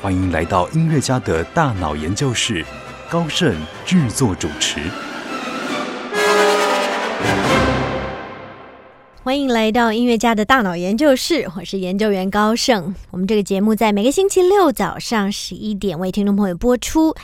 欢迎来到音乐家的大脑研究室，高盛制作主持。欢迎来到音乐家的大脑研究室，我是研究员高盛。我们这个节目在每个星期六早上十一点为听众朋友播出。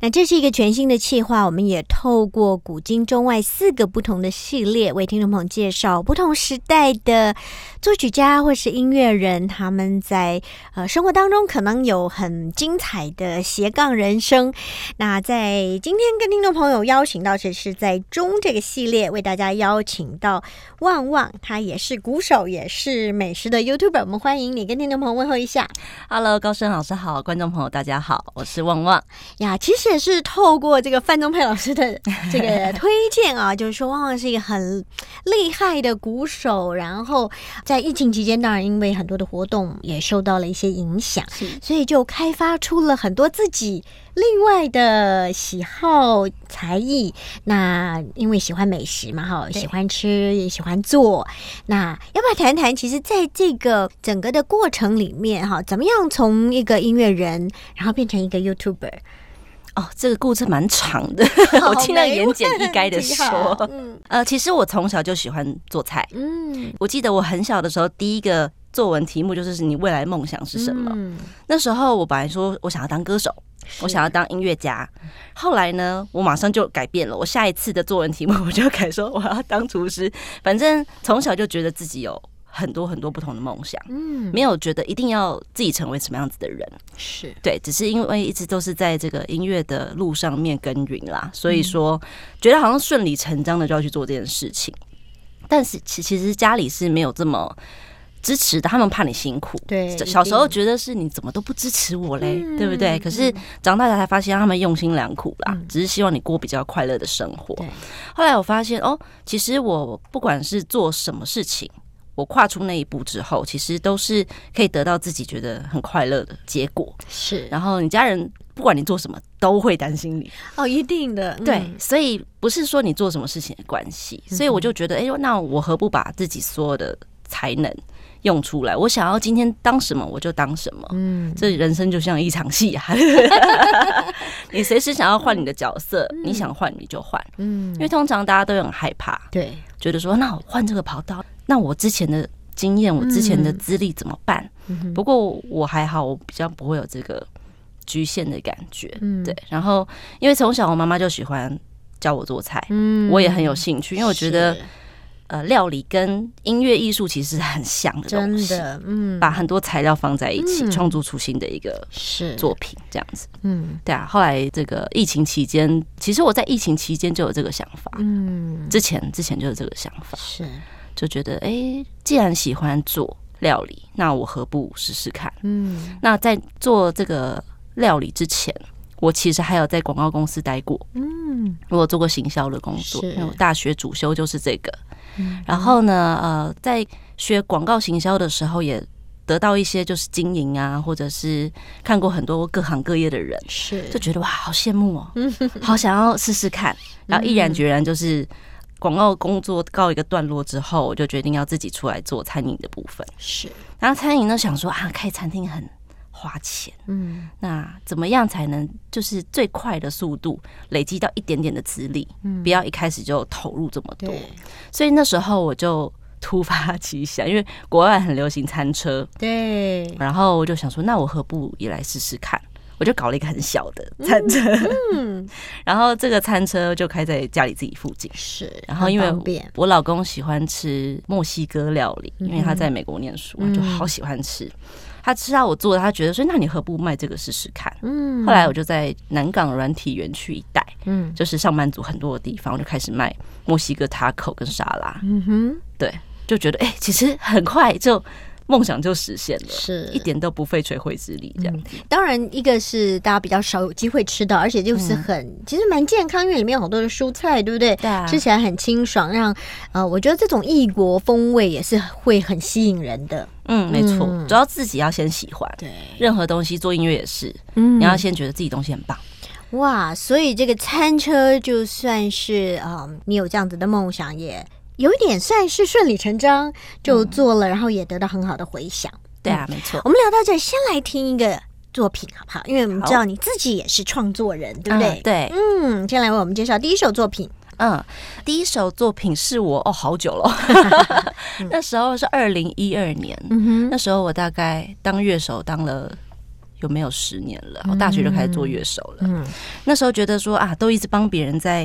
那这是一个全新的企划，我们也透过古今中外四个不同的系列，为听众朋友介绍不同时代的作曲家或是音乐人，他们在呃生活当中可能有很精彩的斜杠人生。那在今天跟听众朋友邀请到，这是在中这个系列为大家邀请到旺旺。也是鼓手，也是美食的 YouTuber。我们欢迎你跟听众朋友问候一下。Hello，高升老师好，观众朋友大家好，我是旺旺呀。其实也是透过这个范宗佩老师的 这个推荐啊，就是说旺旺是一个很厉害的鼓手。然后在疫情期间，当然因为很多的活动也受到了一些影响，所以就开发出了很多自己。另外的喜好才艺，那因为喜欢美食嘛，哈，喜欢吃也喜欢做。那要不要谈谈？其实，在这个整个的过程里面，哈，怎么样从一个音乐人，然后变成一个 YouTuber？哦，这个故事蛮长的，我尽量言简意赅的说。嗯，呃，其实我从小就喜欢做菜。嗯，我记得我很小的时候，第一个作文题目就是“你未来梦想是什么？”嗯那时候我本来说我想要当歌手。我想要当音乐家，后来呢，我马上就改变了。我下一次的作文题目，我就改说我要当厨师。反正从小就觉得自己有很多很多不同的梦想，嗯，没有觉得一定要自己成为什么样子的人，是对，只是因为一直都是在这个音乐的路上面耕耘啦，所以说觉得好像顺理成章的就要去做这件事情。但是其其实家里是没有这么。支持的，他们怕你辛苦。对，小时候觉得是你怎么都不支持我嘞，对不对？可是长大了才发现，他们用心良苦啦，只是希望你过比较快乐的生活。后来我发现，哦，其实我不管是做什么事情，我跨出那一步之后，其实都是可以得到自己觉得很快乐的结果。是，然后你家人不管你做什么，都会担心你。哦，一定的。对，所以不是说你做什么事情的关系。所以我就觉得，哎，那我何不把自己所有的才能？用出来，我想要今天当什么我就当什么。嗯，这人生就像一场戏啊，你随时想要换你的角色，你想换你就换。嗯，因为通常大家都很害怕，对，觉得说那我换这个跑道，那我之前的经验，我之前的资历怎么办？不过我还好，我比较不会有这个局限的感觉。嗯，对。然后因为从小我妈妈就喜欢教我做菜，嗯，我也很有兴趣，因为我觉得。呃，料理跟音乐艺术其实很像的东西，嗯，把很多材料放在一起，创作出新的一个是。作品，这样子，嗯，对啊。后来这个疫情期间，其实我在疫情期间就有这个想法，嗯，之前之前就有这个想法，是。就觉得，哎，既然喜欢做料理，那我何不试试看？嗯，那在做这个料理之前。我其实还有在广告公司待过，嗯，我做过行销的工作，因为我大学主修就是这个。然后呢，呃，在学广告行销的时候，也得到一些就是经营啊，或者是看过很多各行各业的人，是就觉得哇，好羡慕哦，好想要试试看。然后毅然决然就是广告工作告一个段落之后，我就决定要自己出来做餐饮的部分。是，然后餐饮呢，想说啊，开餐厅很。花钱，嗯，那怎么样才能就是最快的速度累积到一点点的资历？嗯，不要一开始就投入这么多。所以那时候我就突发奇想，因为国外很流行餐车，对，然后我就想说，那我何不也来试试看？我就搞了一个很小的餐车，嗯，然后这个餐车就开在家里自己附近，是，然后因为我老公喜欢吃墨西哥料理，因为他在美国念书，就好喜欢吃。他吃到我做的，他觉得说：“那你何不卖这个试试看？”嗯，后来我就在南港软体园区一带，嗯，就是上班族很多的地方，我就开始卖墨西哥塔口跟沙拉。嗯哼，对，就觉得哎，其实很快就。梦想就实现了，是一点都不费吹灰之力这样。当然，一个是大家比较少有机会吃到，而且就是很其实蛮健康，因为里面有好多的蔬菜，对不对？对啊，吃起来很清爽，让呃，我觉得这种异国风味也是会很吸引人的。嗯，没错，主要自己要先喜欢。对，任何东西做音乐也是，嗯，你要先觉得自己东西很棒。哇，所以这个餐车就算是啊，你有这样子的梦想，也有一点算是顺理成章就做了，然后也得到很好的回响。对啊，没错。我们聊到这，先来听一个作品好不好？因为我们知道你自己也是创作人，对不对？对，嗯，先来为我们介绍第一首作品。嗯，第一首作品是我哦，好久了，那时候是二零一二年，那时候我大概当乐手当了。有没有十年了？我大学就开始做乐手了。嗯，那时候觉得说啊，都一直帮别人在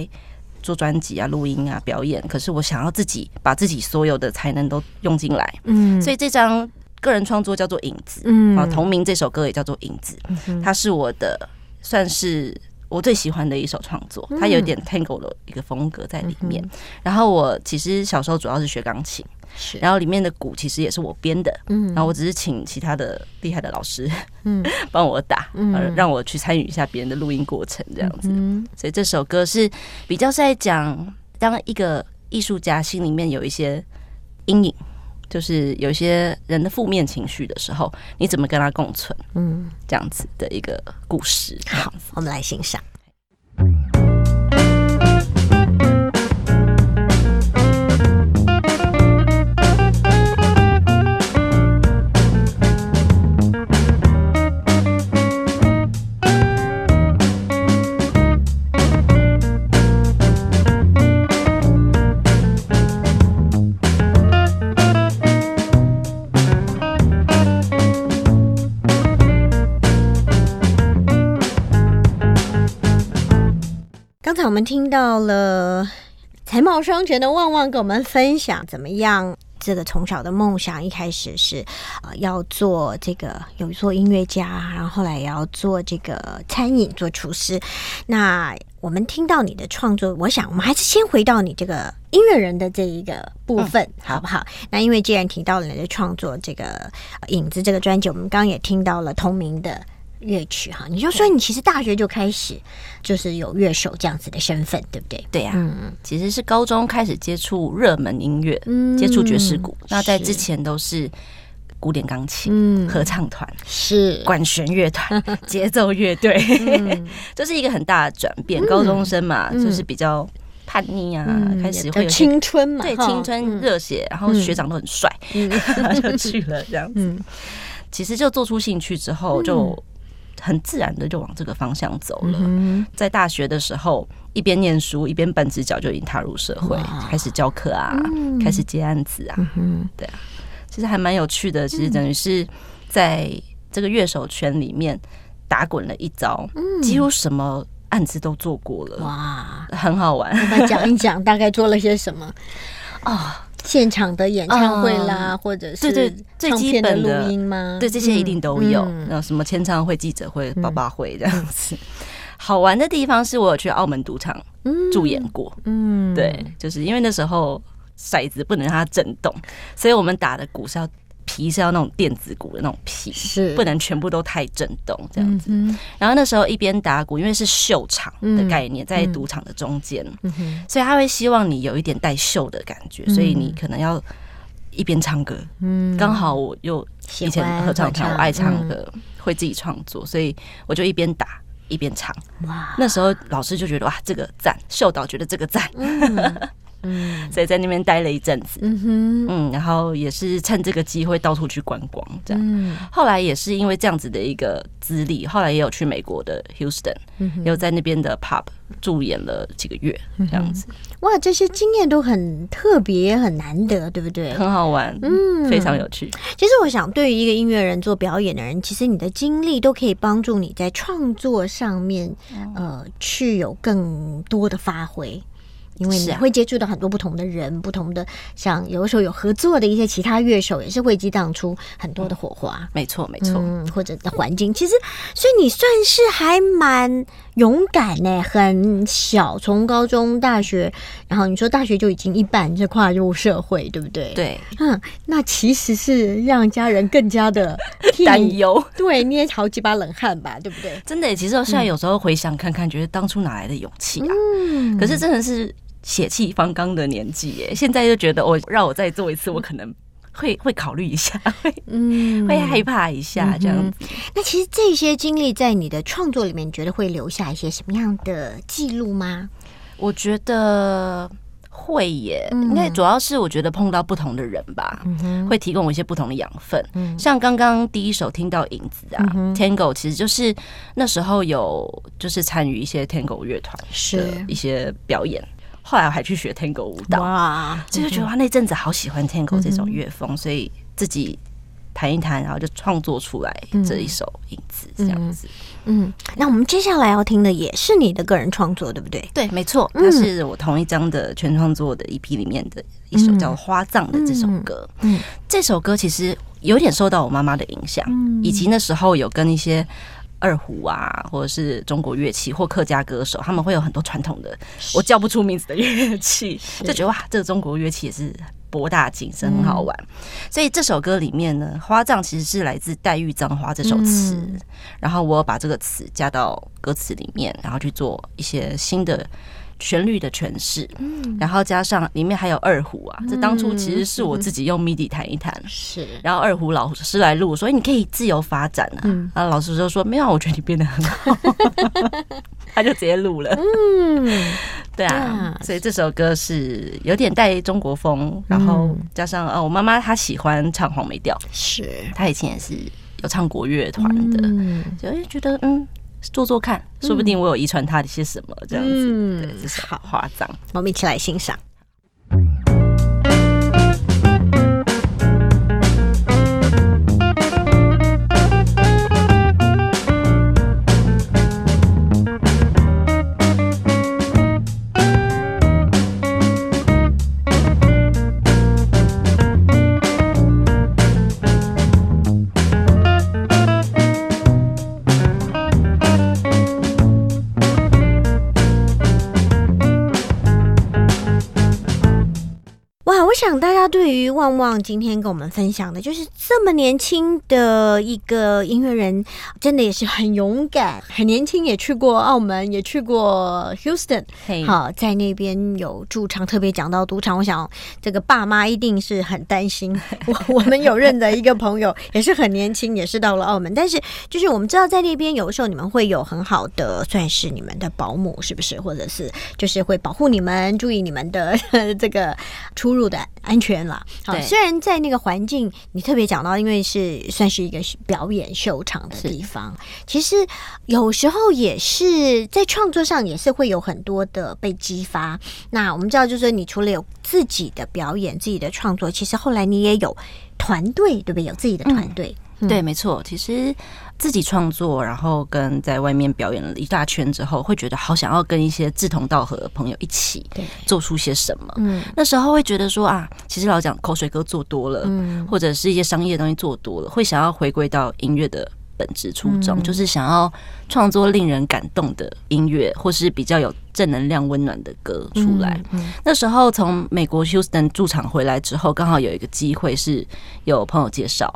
做专辑啊、录音啊、表演，可是我想要自己把自己所有的才能都用进来。嗯，所以这张个人创作叫做《影子》，嗯，啊，同名这首歌也叫做《影子》，它是我的算是。我最喜欢的一首创作，它有点 tango 的一个风格在里面。然后我其实小时候主要是学钢琴，是，然后里面的鼓其实也是我编的，嗯，然后我只是请其他的厉害的老师，嗯，帮我打，嗯，让我去参与一下别人的录音过程这样子。嗯所以这首歌是比较是在讲，当一个艺术家心里面有一些阴影。就是有一些人的负面情绪的时候，你怎么跟他共存？嗯，这样子的一个故事。好，我们来欣赏。我们听到了才貌双全的旺旺跟我们分享怎么样？这个从小的梦想一开始是呃要做这个有做音乐家，然后后来也要做这个餐饮做厨师。那我们听到你的创作，我想我们还是先回到你这个音乐人的这一个部分，好不好？那因为既然提到了你的创作，这个影子这个专辑，我们刚刚也听到了同名的。乐曲哈，你就说你其实大学就开始就是有乐手这样子的身份，对不对？对呀，嗯，其实是高中开始接触热门音乐，接触爵士鼓。那在之前都是古典钢琴、合唱团、是管弦乐团、节奏乐队，这是一个很大的转变。高中生嘛，就是比较叛逆啊，开始会有青春嘛，对青春热血，然后学长都很帅，就去了这样子。其实就做出兴趣之后就。很自然的就往这个方向走了。在大学的时候，一边念书一边半只脚就已经踏入社会，开始教课啊，开始接案子啊。对啊，其实还蛮有趣的。其实等于是在这个乐手圈里面打滚了一遭，几乎什么案子都做过了。哇，很好玩。讲一讲大概做了些什么 啊？现场的演唱会啦，或者是对对最基本的录音吗？对，这些一定都有。然后什么签唱会、记者会、爸爸会这样子。好玩的地方是我有去澳门赌场驻演过。嗯，对，就是因为那时候骰子不能让它震动，所以我们打的鼓是要。皮是要那种电子鼓的那种皮，是。不能全部都太震动这样子。然后那时候一边打鼓，因为是秀场的概念，在赌场的中间，所以他会希望你有一点带秀的感觉，所以你可能要一边唱歌。嗯，刚好我又以前合唱团，我爱唱歌，会自己创作，所以我就一边打一边唱。哇，那时候老师就觉得哇，这个赞，秀导觉得这个赞。嗯，所以在那边待了一阵子，嗯哼，嗯，然后也是趁这个机会到处去观光，这样。后来也是因为这样子的一个资历，后来也有去美国的 Houston，嗯有在那边的 Pub 驻演了几个月，这样子。哇，这些经验都很特别，很难得，对不对？很好玩，嗯，非常有趣。其实我想，对于一个音乐人做表演的人，其实你的经历都可以帮助你在创作上面，呃，去有更多的发挥。因为你会接触到很多不同的人，不同的像有的时候有合作的一些其他乐手，也是会激荡出很多的火花。没错，没错，嗯或者的环境，其实所以你算是还蛮勇敢呢。很小，从高中、大学，然后你说大学就已经一半就跨入社会，对不对？对，嗯，那其实是让家人更加的担忧，对，捏好几把冷汗吧，对不对？真的，其实我现在有时候回想看看，觉得当初哪来的勇气啊？嗯，可是真的是。血气方刚的年纪耶，现在就觉得我让我再做一次，我可能会会考虑一下，会嗯。会害怕一下这样子。那其实这些经历在你的创作里面，你觉得会留下一些什么样的记录吗？我觉得会耶，因为主要是我觉得碰到不同的人吧，会提供我一些不同的养分。像刚刚第一首听到影子啊，Tango 其实就是那时候有就是参与一些 Tango 乐团的一些表演。后来我还去学 Tango 舞蹈，哇！就觉得哇，那阵子好喜欢 Tango 这种乐风，所以自己弹一弹，然后就创作出来这一首《影子》这样子。嗯，那我们接下来要听的也是你的个人创作，对不对？对，没错，它是我同一张的全创作的 EP 里面的一首叫《花葬》的这首歌。嗯，这首歌其实有点受到我妈妈的影响，以及那时候有跟一些。二胡啊，或者是中国乐器，或客家歌手，他们会有很多传统的我叫不出名字的乐器，就觉得哇，这个中国乐器也是博大精深，很好玩。所以这首歌里面呢，花葬其实是来自《黛玉葬花》这首词，然后我把这个词加到歌词里面，然后去做一些新的。旋律的诠释，嗯，然后加上里面还有二胡啊，这当初其实是我自己用 MIDI 弹一弹，是，然后二胡老师来录，所以你可以自由发展啊，然后老师就说没有，我觉得你变得很好，他就直接录了，嗯，对啊，所以这首歌是有点带中国风，然后加上呃，我妈妈她喜欢唱黄梅调，是，她以前也是有唱国乐团的，所以觉得嗯。做做看，说不定我有遗传他的一些什么这样子，对，这是好夸张。我们一起来欣赏。对于旺旺今天跟我们分享的，就是这么年轻的一个音乐人，真的也是很勇敢，很年轻，也去过澳门，也去过 Houston，好，在那边有驻唱。特别讲到赌场，我想这个爸妈一定是很担心。我我们有认的一个朋友，也是很年轻，也是到了澳门，但是就是我们知道在那边有的时候你们会有很好的，算是你们的保姆，是不是？或者是就是会保护你们，注意你们的 这个出入的。安全了，好。虽然在那个环境，你特别讲到，因为是算是一个表演秀场的地方，其实有时候也是在创作上也是会有很多的被激发。那我们知道，就是你除了有自己的表演、自己的创作，其实后来你也有团队，对不对？有自己的团队，对，没错。其实。自己创作，然后跟在外面表演了一大圈之后，会觉得好想要跟一些志同道合的朋友一起做出些什么。嗯，那时候会觉得说啊，其实老讲口水歌做多了，嗯，或者是一些商业东西做多了，会想要回归到音乐的本质初衷，就是想要创作令人感动的音乐，或是比较有正能量、温暖的歌出来。那时候从美国休斯顿驻场回来之后，刚好有一个机会是有朋友介绍。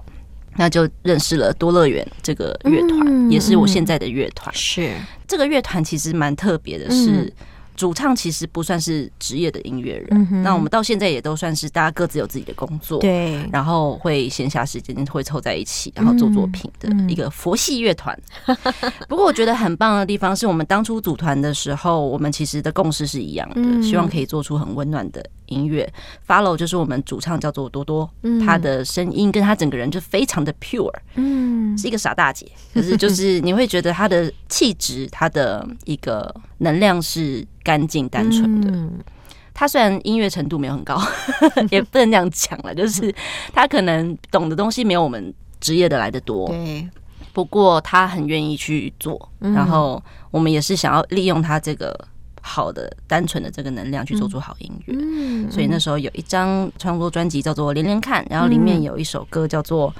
那就认识了多乐园这个乐团，也是我现在的乐团。是这个乐团其实蛮特别的，是。主唱其实不算是职业的音乐人，那我们到现在也都算是大家各自有自己的工作，对，然后会闲暇时间会凑在一起，然后做作品的一个佛系乐团。不过我觉得很棒的地方是我们当初组团的时候，我们其实的共识是一样的，希望可以做出很温暖的音乐。Follow 就是我们主唱叫做多多，他的声音跟他整个人就非常的 pure，嗯，是一个傻大姐，可是就是 你会觉得他的气质，他的一个能量是。干净单纯的，他虽然音乐程度没有很高，也不能这样讲了，就是他可能懂的东西没有我们职业的来的多。对，不过他很愿意去做，然后我们也是想要利用他这个好的、单纯的这个能量去做出好音乐。嗯，所以那时候有一张创作专辑叫做《连连看》，然后里面有一首歌叫做《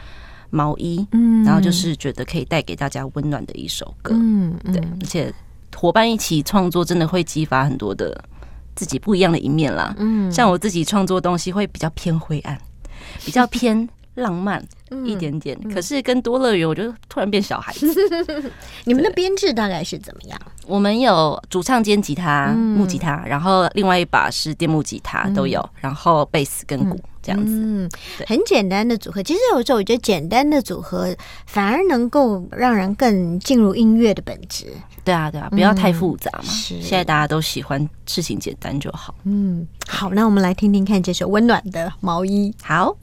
毛衣》，嗯，然后就是觉得可以带给大家温暖的一首歌。嗯，对，而且伙伴一起创作，真的会激发很多的自己不一样的一面啦。嗯，像我自己创作东西会比较偏灰暗，比较偏。浪漫一点点，可是跟多乐园，我觉得突然变小孩子。你们的编制大概是怎么样？我们有主唱兼吉他、木吉他，然后另外一把是电木吉他都有，然后贝斯跟鼓这样子。嗯，很简单的组合。其实有时候我觉得简单的组合反而能够让人更进入音乐的本质。对啊，对啊，不要太复杂嘛。是，现在大家都喜欢事情简单就好。嗯，好，那我们来听听看这首温暖的毛衣。好。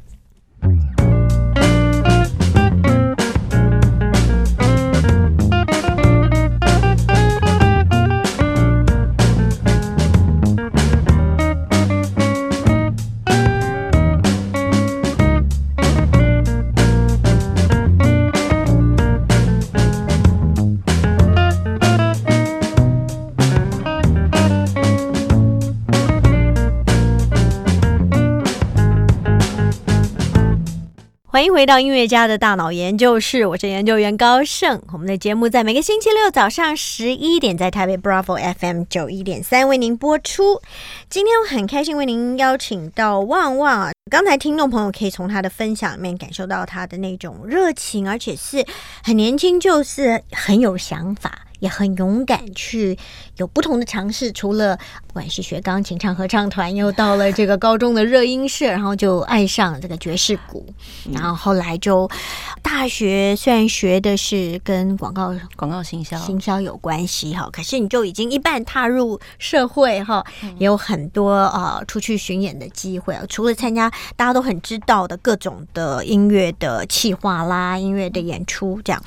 欢迎回到音乐家的大脑研究室，我是研究员高盛。我们的节目在每个星期六早上十一点在台北 Bravo FM 九一点三为您播出。今天我很开心为您邀请到旺旺啊，刚才听众朋友可以从他的分享里面感受到他的那种热情，而且是很年轻，就是很有想法。也很勇敢去有不同的尝试，除了不管是学钢琴、唱合唱团，又到了这个高中的热音社，然后就爱上了这个爵士鼓，然后后来就大学虽然学的是跟广告、广告行销、行销有关系哈，可是你就已经一半踏入社会哈，也有很多呃出去巡演的机会啊。除了参加大家都很知道的各种的音乐的企划啦、音乐的演出这样。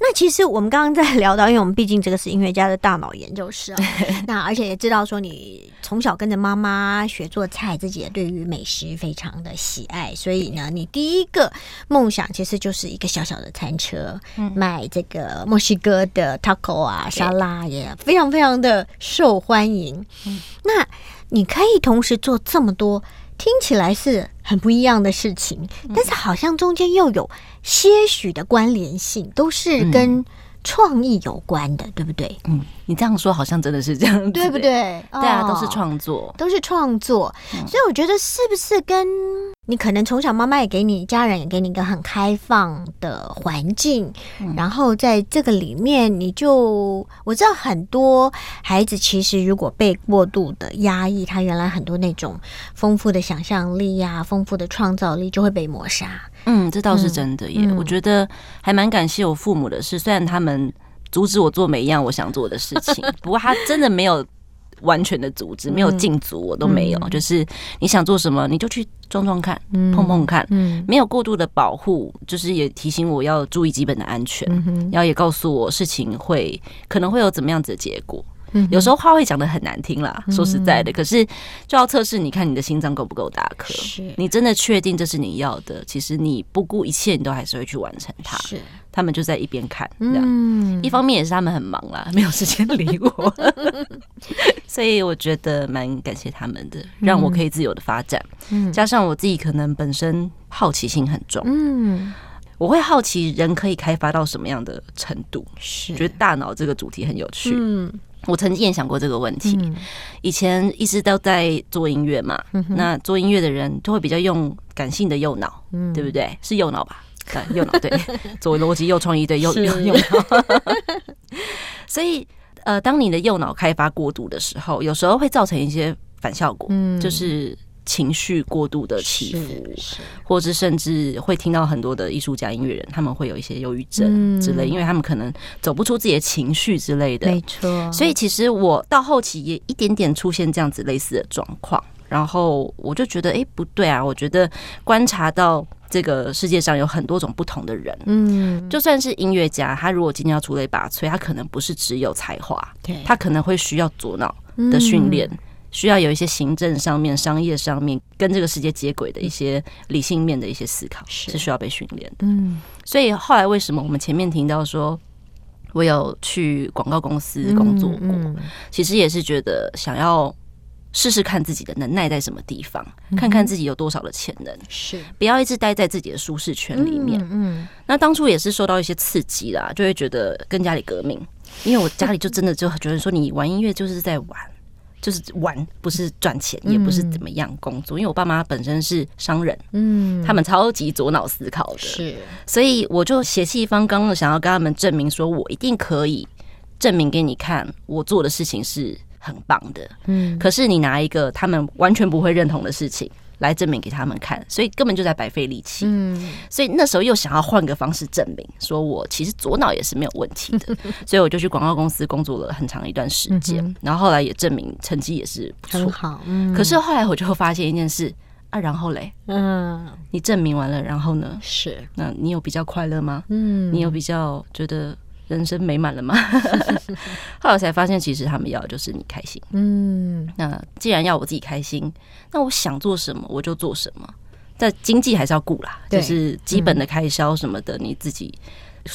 那其实我们刚刚在聊到，因为我们毕竟这个是音乐家的大脑研究室啊，那而且也知道说你从小跟着妈妈学做菜，自己也对于美食非常的喜爱，所以呢，你第一个梦想其实就是一个小小的餐车，卖这个墨西哥的 taco 啊沙拉，也非常非常的受欢迎。那你可以同时做这么多。听起来是很不一样的事情，但是好像中间又有些许的关联性，都是跟创意有关的，对不对？嗯，你这样说好像真的是这样，对不对？对啊，都是创作，都是创作，所以我觉得是不是跟？你可能从小妈妈也给你，家人也给你一个很开放的环境，然后在这个里面，你就我知道很多孩子其实如果被过度的压抑，他原来很多那种丰富的想象力呀、丰富的创造力就会被抹杀。嗯，这倒是真的耶。我觉得还蛮感谢我父母的是，虽然他们阻止我做每一样我想做的事情，不过他真的没有。完全的阻止没有禁足，我都没有。就是你想做什么，你就去撞撞看，碰碰看。嗯，没有过度的保护，就是也提醒我要注意基本的安全，然后也告诉我事情会可能会有怎么样子的结果。有时候话会讲的很难听啦，说实在的，可是就要测试，你看你的心脏够不够大颗？是你真的确定这是你要的？其实你不顾一切，你都还是会去完成它。是他们就在一边看，这样。一方面也是他们很忙啦，没有时间理我，所以我觉得蛮感谢他们的，让我可以自由的发展。嗯，加上我自己可能本身好奇心很重，嗯，我会好奇人可以开发到什么样的程度，是觉得大脑这个主题很有趣。嗯。我曾经也想过这个问题。以前一直都在做音乐嘛，那做音乐的人都会比较用感性的右脑，对不对？是右脑吧？对，右脑对，左逻辑右创意对，右右右脑。所以，呃，当你的右脑开发过度的时候，有时候会造成一些反效果，嗯就是。情绪过度的起伏，或者甚至会听到很多的艺术家、音乐人，他们会有一些忧郁症之类，因为他们可能走不出自己的情绪之类的。没错，所以其实我到后期也一点点出现这样子类似的状况，然后我就觉得，哎，不对啊！我觉得观察到这个世界上有很多种不同的人，嗯，就算是音乐家，他如果今天要出类拔萃，他可能不是只有才华，对，他可能会需要左脑的训练。需要有一些行政上面、商业上面跟这个世界接轨的一些理性面的一些思考，是需要被训练的。嗯，所以后来为什么我们前面听到说我有去广告公司工作过，其实也是觉得想要试试看自己的能耐在什么地方，看看自己有多少的潜能，是不要一直待在自己的舒适圈里面。嗯，那当初也是受到一些刺激啦，就会觉得跟家里革命，因为我家里就真的就觉得说，你玩音乐就是在玩。就是玩，不是赚钱，也不是怎么样工作。因为我爸妈本身是商人，嗯，他们超级左脑思考的，是，所以我就邪气方刚的想要跟他们证明，说我一定可以证明给你看，我做的事情是很棒的。嗯，可是你拿一个他们完全不会认同的事情。来证明给他们看，所以根本就在白费力气。嗯，所以那时候又想要换个方式证明，说我其实左脑也是没有问题的。所以我就去广告公司工作了很长一段时间，然后后来也证明成绩也是不错。好，可是后来我就发现一件事啊，然后嘞，嗯，你证明完了，然后呢？是，那你有比较快乐吗？嗯，你有比较觉得？人生美满了吗？后来才发现，其实他们要的就是你开心。嗯，那既然要我自己开心，那我想做什么我就做什么。但经济还是要顾啦，就是基本的开销什么的，你自己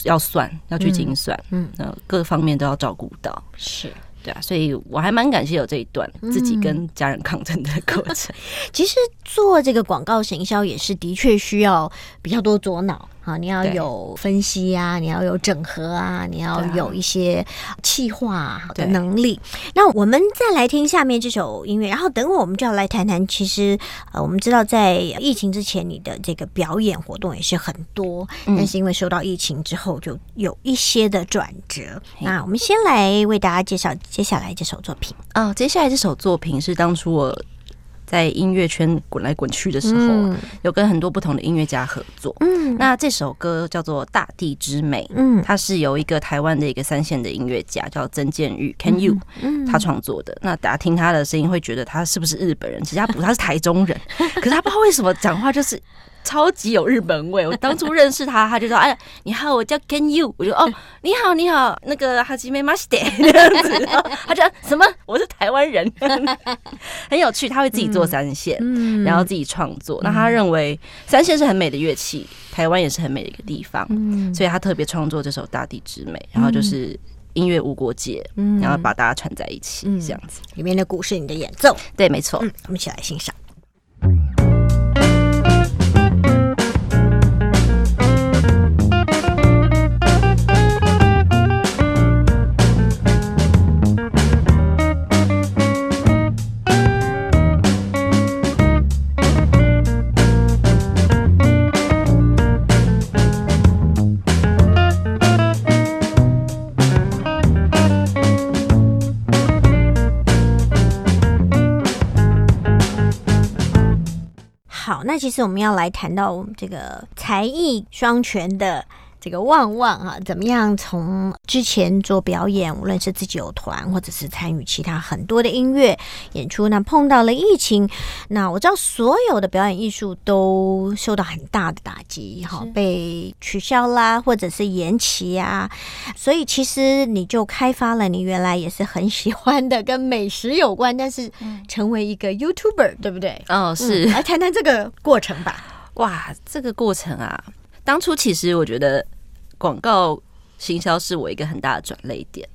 要算，要去精算。嗯，那各方面都要照顾到。是。对啊，所以我还蛮感谢有这一段自己跟家人抗争的过程。其实做这个广告行销也是的确需要比较多左脑啊，你要有分析啊，你要有整合啊，你要有一些气化的能力。那我们再来听下面这首音乐，然后等会我们就要来谈谈。其实呃，我们知道在疫情之前，你的这个表演活动也是很多，但是因为受到疫情之后，就有一些的转折。那我们先来为大家介绍。接下来这首作品啊，接下来这首作品是当初我在音乐圈滚来滚去的时候，有跟很多不同的音乐家合作。嗯，那这首歌叫做《大地之美》，嗯，它是由一个台湾的一个三线的音乐家叫曾建玉 （Can You） 他创作的。那大家听他的声音会觉得他是不是日本人？其实他不，他是台中人。可是他不知道为什么讲话就是。超级有日本味！我 当初认识他，他就说：“哎，你好，我叫 Ken You。”我就哦，你好，你好，那个哈基梅马西德这样子。他就什么？我是台湾人，很有趣。他会自己做三线，然后自己创作。那他认为三线是很美的乐器，台湾也是很美的一个地方，所以他特别创作这首《大地之美》，然后就是音乐无国界，然后把大家串在一起，这样子。里面的鼓是你的演奏，对，没错。我们一起来欣赏。是我们要来谈到这个才艺双全的这个旺旺啊，怎么样从之前做表演，无论是自己有团，或者是参与其他很多的音乐演出，那碰到了疫情，那我知道所有的表演艺术都受到很大的打击，哈，被取消啦，或者是延期啊，所以其实你就开发了你原来也是很喜欢的跟美食有关，但是成为一个 YouTuber，对不对？哦，是，来谈谈这个过程吧。哇，这个过程啊，当初其实我觉得。广告行销是我一个很大的转泪点。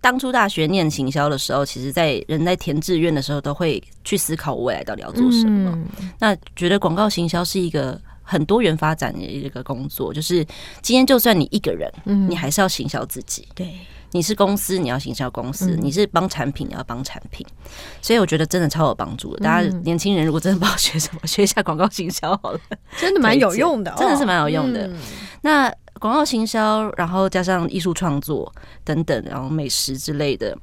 当初大学念行销的时候，其实，在人在填志愿的时候，都会去思考我未来到底要做什么。那觉得广告行销是一个很多元发展的一个工作，就是今天就算你一个人，嗯你还是要行销自己。对。你是公司，你要行销公司；你是帮产品，你要帮产品。所以我觉得真的超有帮助的。大家年轻人如果真的不知道学什么，学一下广告行销好了，真的蛮有用的，真的是蛮有用的。那广告行销，然后加上艺术创作等等，然后美食之类的，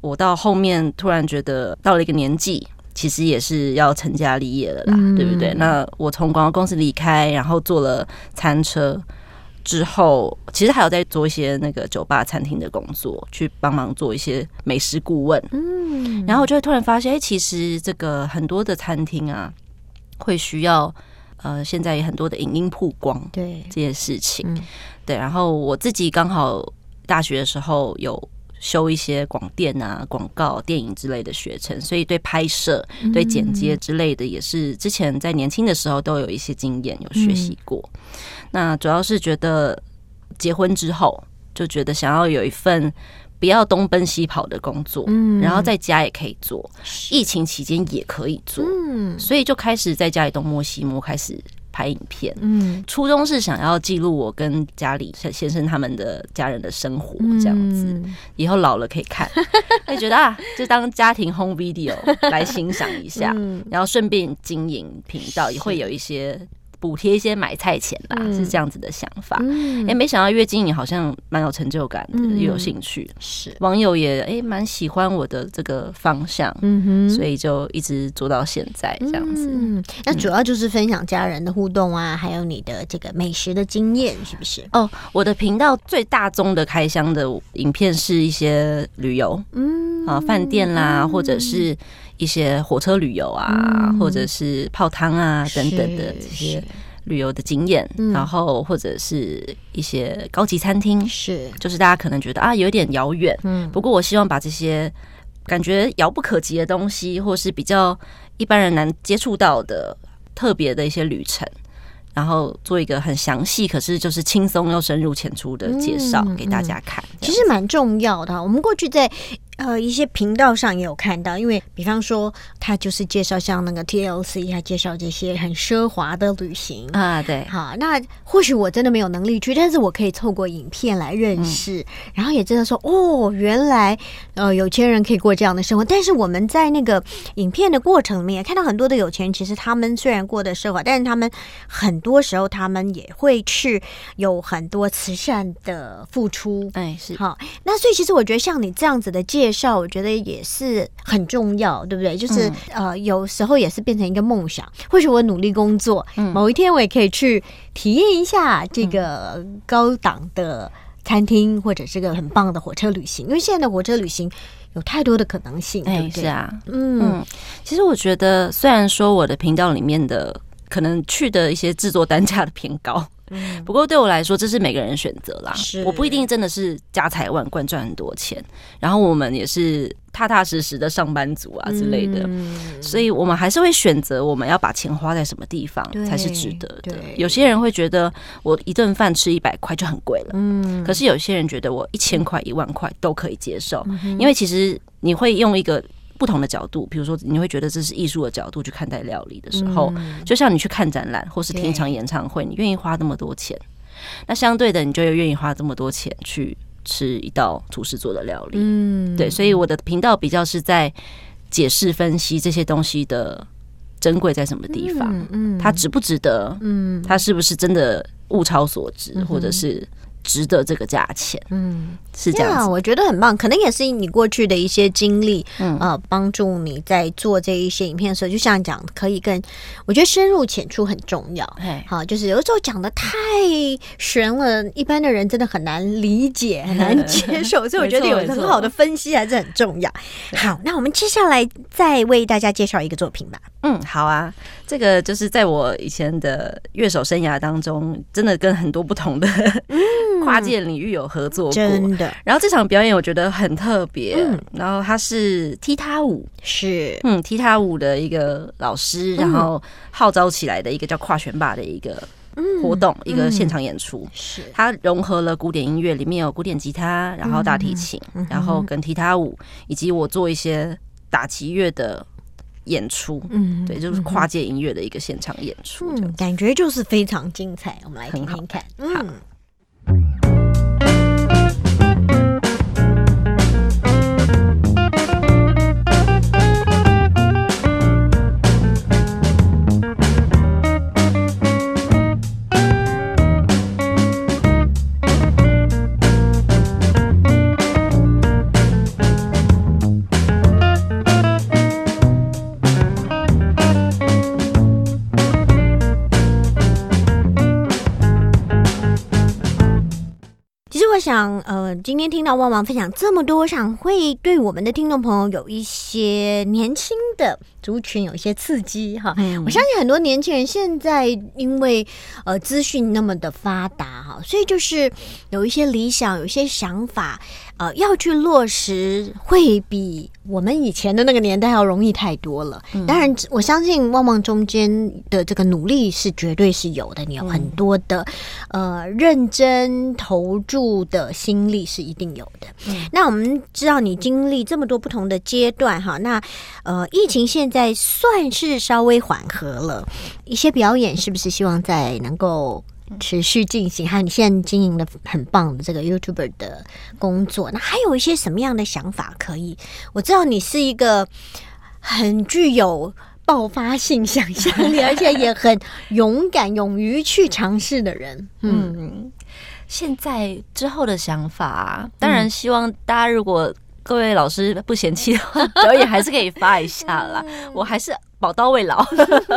我到后面突然觉得到了一个年纪，其实也是要成家立业了啦，对不对？那我从广告公司离开，然后做了餐车。之后，其实还有在做一些那个酒吧、餐厅的工作，去帮忙做一些美食顾问。嗯，然后我就会突然发现，哎，其实这个很多的餐厅啊，会需要呃，现在也很多的影音曝光，对这些事情。对，然后我自己刚好大学的时候有修一些广电啊、广告、电影之类的学程，所以对拍摄、对剪接之类的，也是之前在年轻的时候都有一些经验，有学习过。那主要是觉得结婚之后，就觉得想要有一份不要东奔西跑的工作，嗯，然后在家也可以做，疫情期间也可以做，嗯，所以就开始在家里东摸西摸，开始。拍影片，嗯，初衷是想要记录我跟家里先生他们的家人的生活，这样子，以后老了可以看，会觉得啊，就当家庭 home video 来欣赏一下，然后顺便经营频道，也会有一些。补贴一些买菜钱啦，是这样子的想法。哎，没想到月经营好像蛮有成就感的，又有兴趣。是网友也哎蛮喜欢我的这个方向，嗯哼，所以就一直做到现在这样子。嗯，那主要就是分享家人的互动啊，还有你的这个美食的经验，是不是？哦，我的频道最大宗的开箱的影片是一些旅游，嗯啊，饭店啦，或者是。一些火车旅游啊，或者是泡汤啊等等的这些旅游的经验，然后或者是一些高级餐厅，是。就是大家可能觉得啊有点遥远，嗯，不过我希望把这些感觉遥不可及的东西，或是比较一般人难接触到的特别的一些旅程，然后做一个很详细，可是就是轻松又深入浅出的介绍给大家看，其实蛮重要的。我们过去在。呃，一些频道上也有看到，因为比方说，他就是介绍像那个 TLC，他介绍这些很奢华的旅行啊，对，好，那或许我真的没有能力去，但是我可以透过影片来认识，然后也知道说，哦，原来呃有钱人可以过这样的生活。但是我们在那个影片的过程里面，看到很多的有钱人，其实他们虽然过得奢华，但是他们很多时候他们也会去有很多慈善的付出。哎，是好，那所以其实我觉得像你这样子的介。介绍我觉得也是很重要，对不对？就是呃，有时候也是变成一个梦想。或许我努力工作，某一天我也可以去体验一下这个高档的餐厅，或者是个很棒的火车旅行。因为现在的火车旅行有太多的可能性，对不对？是啊，嗯，其实我觉得，虽然说我的频道里面的可能去的一些制作单价的偏高。不过对我来说，这是每个人选择啦。我不一定真的是家财万贯赚很多钱，然后我们也是踏踏实实的上班族啊之类的，所以我们还是会选择我们要把钱花在什么地方才是值得的。有些人会觉得我一顿饭吃一百块就很贵了，嗯，可是有些人觉得我一千块、一万块都可以接受，因为其实你会用一个。不同的角度，比如说你会觉得这是艺术的角度去看待料理的时候，就像你去看展览或是听一场演唱会，你愿意花那么多钱，那相对的你就愿意花这么多钱去吃一道厨师做的料理。嗯，对，所以我的频道比较是在解释分析这些东西的珍贵在什么地方，嗯，它值不值得，嗯，它是不是真的物超所值，或者是。值得这个价钱，嗯，是这样，我觉得很棒，可能也是你过去的一些经历，嗯，呃，帮助你在做这一些影片的时候，就像讲，可以更，我觉得深入浅出很重要，好，就是有的时候讲的太玄了，一般的人真的很难理解，很难接受，所以我觉得有很好的分析还是很重要。好，那我们接下来再为大家介绍一个作品吧。嗯，好啊，这个就是在我以前的乐手生涯当中，真的跟很多不同的。跨界领域有合作过，真的。然后这场表演我觉得很特别，然后他是踢踏舞，是。嗯踢踏舞的一个老师，然后号召起来的一个叫跨选霸的一个活动，一个现场演出。是。它融合了古典音乐，里面有古典吉他，然后大提琴，然后跟踢踏舞，以及我做一些打击乐的演出。嗯，对，就是跨界音乐的一个现场演出，感觉就是非常精彩。我们来听听看，嗯。我想呃，今天听到旺旺分享这么多，我想会对我们的听众朋友有一些年轻的族群有一些刺激哈。我相信很多年轻人现在因为呃资讯那么的发达哈，所以就是有一些理想，有一些想法。呃，要去落实会比我们以前的那个年代要容易太多了。当然，我相信旺旺中间的这个努力是绝对是有的，你有很多的呃认真投注的心力是一定有的。那我们知道你经历这么多不同的阶段哈，那呃，疫情现在算是稍微缓和了一些表演，是不是希望在能够？持续进行，还有你现在经营的很棒的这个 YouTuber 的工作，那还有一些什么样的想法可以？我知道你是一个很具有爆发性想象力，而且也很勇敢、勇于去尝试的人。嗯，现在之后的想法，当然希望大家如果。各位老师不嫌弃的话，表演还是可以发一下啦。我还是宝刀未老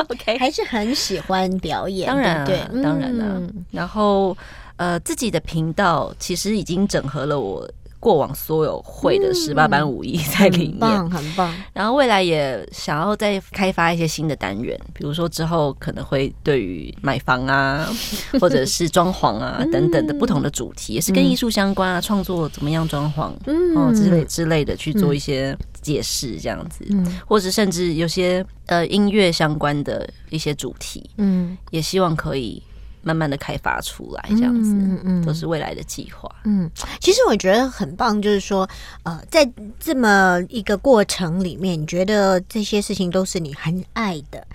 ，OK，还是很喜欢表演。当然，对，当然了。然后，呃，自己的频道其实已经整合了我。过往所有会的十八般武艺在里面，很棒。然后未来也想要再开发一些新的单元，比如说之后可能会对于买房啊，或者是装潢啊等等的不同的主题，也是跟艺术相关啊，创作怎么样装潢，嗯，之类之类的去做一些解释，这样子，或者甚至有些呃音乐相关的一些主题，嗯，也希望可以。慢慢的开发出来，这样子，嗯嗯，都是未来的计划。嗯，其实我觉得很棒，就是说，呃，在这么一个过程里面，你觉得这些事情都是你很爱的，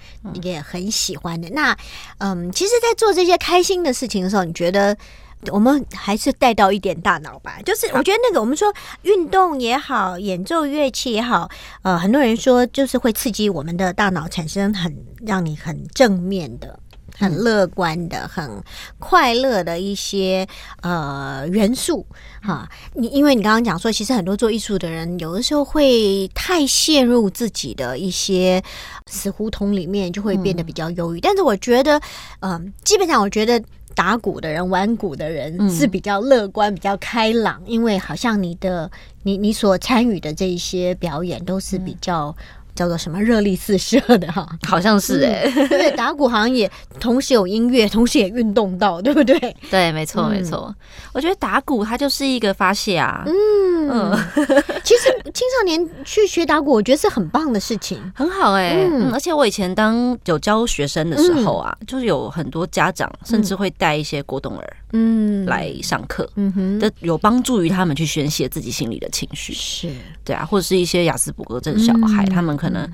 也很喜欢的。那，嗯，其实，在做这些开心的事情的时候，你觉得我们还是带到一点大脑吧？就是我觉得那个，我们说运动也好，演奏乐器也好，呃，很多人说就是会刺激我们的大脑，产生很让你很正面的。很乐观的、很快乐的一些呃元素哈，你因为你刚刚讲说，其实很多做艺术的人有的时候会太陷入自己的一些死胡同里面，就会变得比较忧郁。但是我觉得，嗯，基本上我觉得打鼓的人、玩鼓的人是比较乐观、比较开朗，因为好像你的你你所参与的这一些表演都是比较。叫做什么热力四射的哈，好像是哎，对，打鼓好像也同时有音乐，同时也运动到，对不对？对，没错，没错。我觉得打鼓它就是一个发泄啊。嗯。嗯，其实青少年去学打鼓，我觉得是很棒的事情，很好哎。嗯，而且我以前当有教学生的时候啊，就是有很多家长甚至会带一些果冻儿，嗯，来上课，嗯哼，的有帮助于他们去宣泄自己心里的情绪，是。对啊，或者是一些雅斯伯格症小孩，他们。可能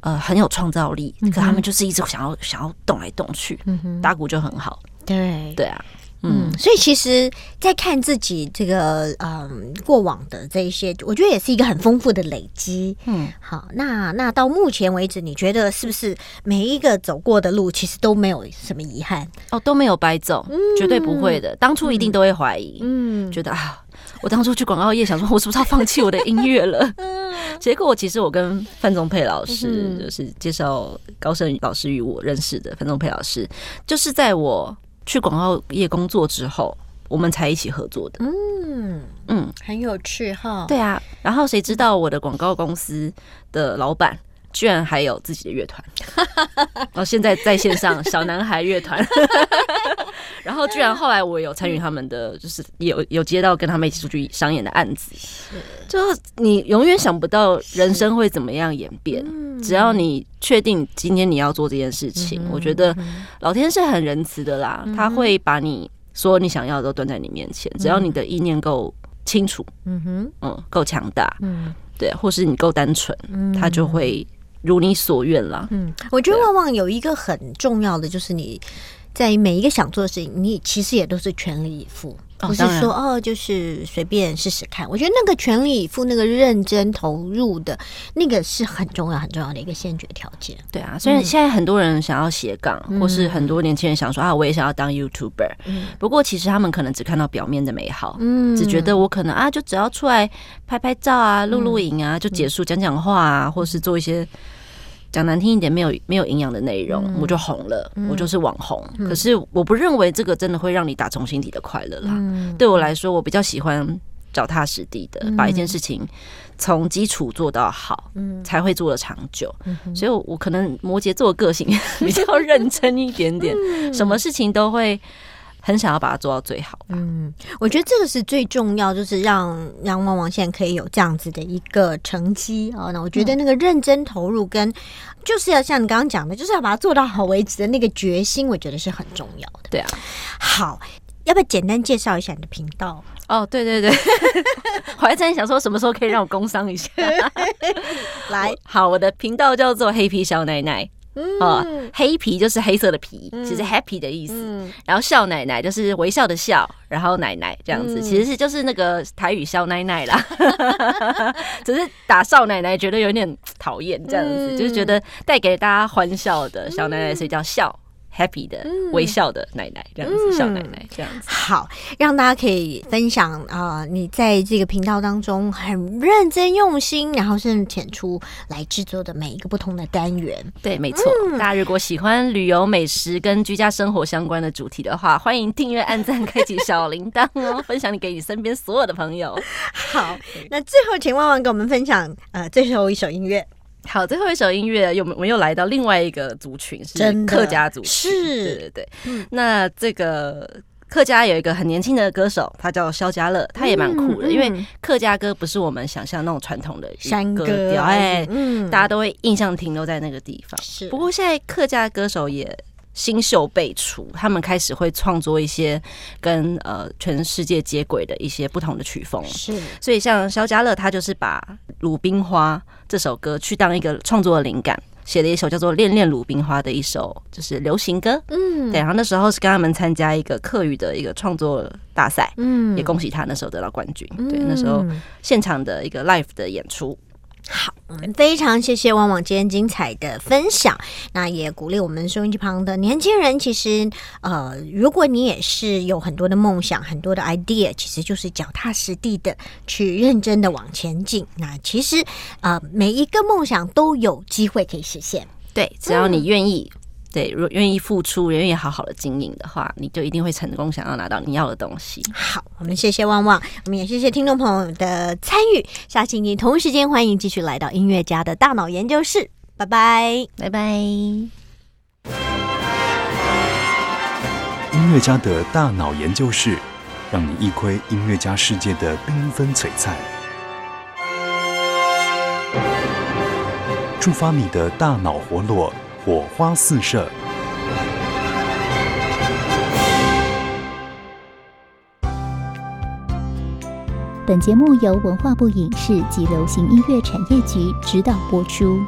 呃很有创造力，可他们就是一直想要想要动来动去，打鼓就很好。对对啊，嗯，所以其实，在看自己这个嗯过往的这一些，我觉得也是一个很丰富的累积。嗯，好，那那到目前为止，你觉得是不是每一个走过的路，其实都没有什么遗憾？哦，都没有白走，绝对不会的。当初一定都会怀疑，嗯，觉得啊。我当初去广告业，想说我是不是要放弃我的音乐了？结果其实我跟范宗佩老师，就是介绍高盛老师与我认识的范宗佩老师，就是在我去广告业工作之后，我们才一起合作的。嗯嗯，很有趣哈。对啊，然后谁知道我的广告公司的老板？居然还有自己的乐团，然 后现在在线上小男孩乐团，然后居然后来我有参与他们的，就是有有接到跟他们一起出去商演的案子，就是你永远想不到人生会怎么样演变，只要你确定今天你要做这件事情，我觉得老天是很仁慈的啦，他会把你所有你想要的都端在你面前，只要你的意念够清楚，嗯哼，嗯，够强大，嗯，对，或是你够单纯，他就会。如你所愿啦。嗯，我觉得旺旺有一个很重要的，就是你在每一个想做的事情，你其实也都是全力以赴。不是说哦，就是随便试试看。我觉得那个全力以赴、那个认真投入的那个是很重要、很重要的一个先决条件。对啊，虽然现在很多人想要斜杠，或是很多年轻人想说啊，我也想要当 YouTuber。不过其实他们可能只看到表面的美好，嗯，只觉得我可能啊，就只要出来拍拍照啊、录录影啊，就结束，讲讲话啊，或是做一些。讲难听一点，没有没有营养的内容，我就红了，我就是网红。可是我不认为这个真的会让你打从心底的快乐啦。对我来说，我比较喜欢脚踏实地的把一件事情从基础做到好，嗯，才会做的长久。所以，我我可能摩羯座个性 比较认真一点点，什么事情都会。很想要把它做到最好。嗯，我觉得这个是最重要，就是让让旺旺现在可以有这样子的一个成绩啊。那我觉得那个认真投入跟就是要像你刚刚讲的，就是要把它做到好为止的那个决心，我觉得是很重要的。对啊，好，要不要简单介绍一下你的频道？哦，对对对，我还在想说什么时候可以让我工商一下。来，好，我的频道叫做黑皮小奶奶。哦，黑皮就是黑色的皮，其实 happy 的意思。然后笑奶奶就是微笑的笑，然后奶奶这样子，其实是就是那个台语笑奶奶啦。只是打少奶奶觉得有点讨厌，这样子就是觉得带给大家欢笑的小奶奶，所以叫笑。Happy 的微笑的奶奶这样子，小奶奶这样子，好，让大家可以分享啊，你在这个频道当中很认真用心，然后甚至浅出来制作的每一个不同的单元。对，没错。大家如果喜欢旅游、美食跟居家生活相关的主题的话，欢迎订阅、按赞、开启小铃铛哦，分享你给你身边所有的朋友。好，那最后请旺旺给我们分享呃最后一首音乐。好，最后一首音乐又我们又来到另外一个族群，是客家族，是，对对对。那这个客家有一个很年轻的歌手，他叫肖家乐，他也蛮酷的，因为客家歌不是我们想象那种传统的山歌调，哎，大家都会印象停留在那个地方。是，不过现在客家歌手也。新秀辈出，他们开始会创作一些跟呃全世界接轨的一些不同的曲风。是，所以像肖家乐，他就是把《鲁冰花》这首歌去当一个创作的灵感，写了一首叫做《恋恋鲁冰花》的一首就是流行歌。嗯，对。然后那时候是跟他们参加一个课语的一个创作大赛，嗯，也恭喜他那时候得到冠军。对，那时候现场的一个 live 的演出。好，我们非常谢谢旺旺今天精彩的分享。那也鼓励我们收音机旁的年轻人，其实呃，如果你也是有很多的梦想、很多的 idea，其实就是脚踏实地的去认真的往前进。那其实呃，每一个梦想都有机会可以实现。对，只要你愿意。对，如果愿意付出，愿意好好的经营的话，你就一定会成功，想要拿到你要的东西。好，我们谢谢旺旺，我们也谢谢听众朋友的参与。下星期同一时间，欢迎继续来到音乐家的大脑研究室。拜拜，拜拜。音乐家的大脑研究室，让你一窥音乐家世界的缤纷璀璨，触发你的大脑活络。火花四射。本节目由文化部影视及流行音乐产业局指导播出。